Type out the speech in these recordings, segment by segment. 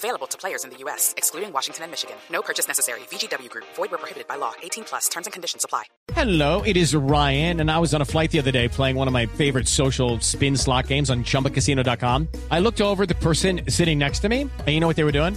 Available to players in the U.S., excluding Washington and Michigan. No purchase necessary. VGW Group. Void where prohibited by law. 18 plus. Terms and conditions apply. Hello, it is Ryan, and I was on a flight the other day playing one of my favorite social spin slot games on ChumbaCasino.com. I looked over the person sitting next to me, and you know what they were doing?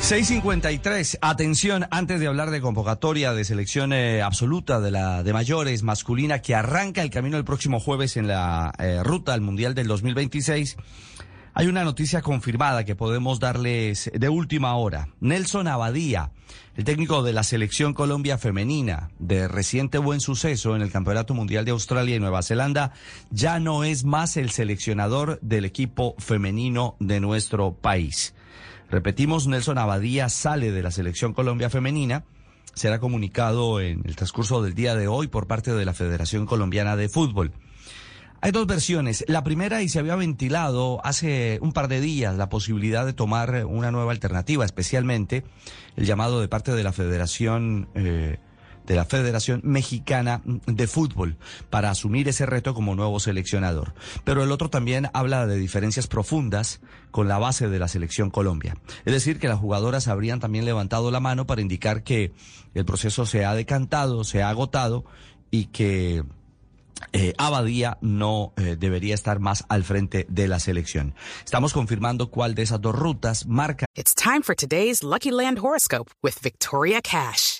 653. Atención, antes de hablar de convocatoria de selección eh, absoluta de la de mayores masculina que arranca el camino el próximo jueves en la eh, ruta al Mundial del 2026. Hay una noticia confirmada que podemos darles de última hora. Nelson Abadía, el técnico de la selección Colombia femenina, de reciente buen suceso en el Campeonato Mundial de Australia y Nueva Zelanda, ya no es más el seleccionador del equipo femenino de nuestro país. Repetimos, Nelson Abadía sale de la selección Colombia femenina. Será comunicado en el transcurso del día de hoy por parte de la Federación Colombiana de Fútbol. Hay dos versiones. La primera, y se había ventilado hace un par de días la posibilidad de tomar una nueva alternativa, especialmente el llamado de parte de la Federación. Eh, de la Federación Mexicana de Fútbol para asumir ese reto como nuevo seleccionador. Pero el otro también habla de diferencias profundas con la base de la selección Colombia. Es decir, que las jugadoras habrían también levantado la mano para indicar que el proceso se ha decantado, se ha agotado y que eh, Abadía no eh, debería estar más al frente de la selección. Estamos confirmando cuál de esas dos rutas marca. It's time for today's Lucky Land horoscope with Victoria Cash.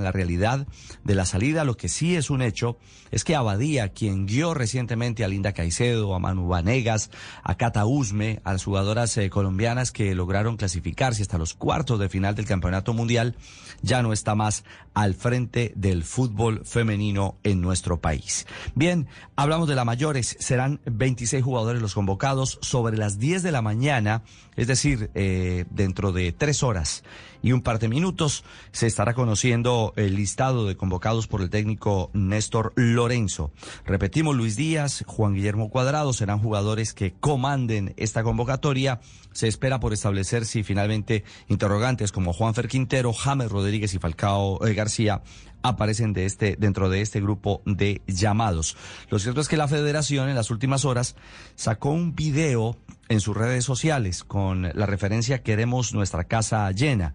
La realidad de la salida, lo que sí es un hecho es que Abadía, quien guió recientemente a Linda Caicedo, a Manu Vanegas, a Cata Usme, a las jugadoras eh, colombianas que lograron clasificarse hasta los cuartos de final del Campeonato Mundial, ya no está más al frente del fútbol femenino en nuestro país. Bien, hablamos de la mayores. Serán 26 jugadores los convocados sobre las 10 de la mañana, es decir, eh, dentro de tres horas y un par de minutos, se estará conociendo el listado de convocados por el técnico Néstor Lorenzo. Repetimos, Luis Díaz, Juan Guillermo Cuadrado serán jugadores que comanden esta convocatoria. Se espera por establecer si finalmente interrogantes como Juan Fer Quintero, James Rodríguez y Falcao eh, García aparecen de este, dentro de este grupo de llamados. Lo cierto es que la federación en las últimas horas sacó un video en sus redes sociales con la referencia Queremos nuestra casa llena.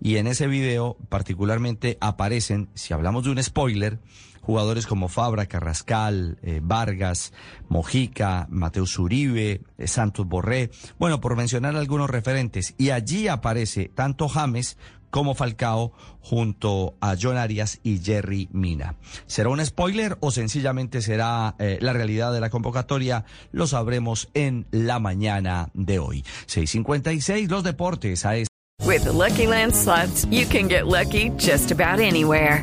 Y en ese video particularmente aparecen, si hablamos de un spoiler, jugadores como Fabra, Carrascal, eh, Vargas, Mojica, Mateus Uribe, eh, Santos Borré, bueno, por mencionar algunos referentes. Y allí aparece tanto James como Falcao junto a John Arias y Jerry Mina. ¿Será un spoiler o sencillamente será eh, la realidad de la convocatoria? Lo sabremos en la mañana de hoy. 6.56 los deportes a With Lucky Land you can get lucky just about anywhere.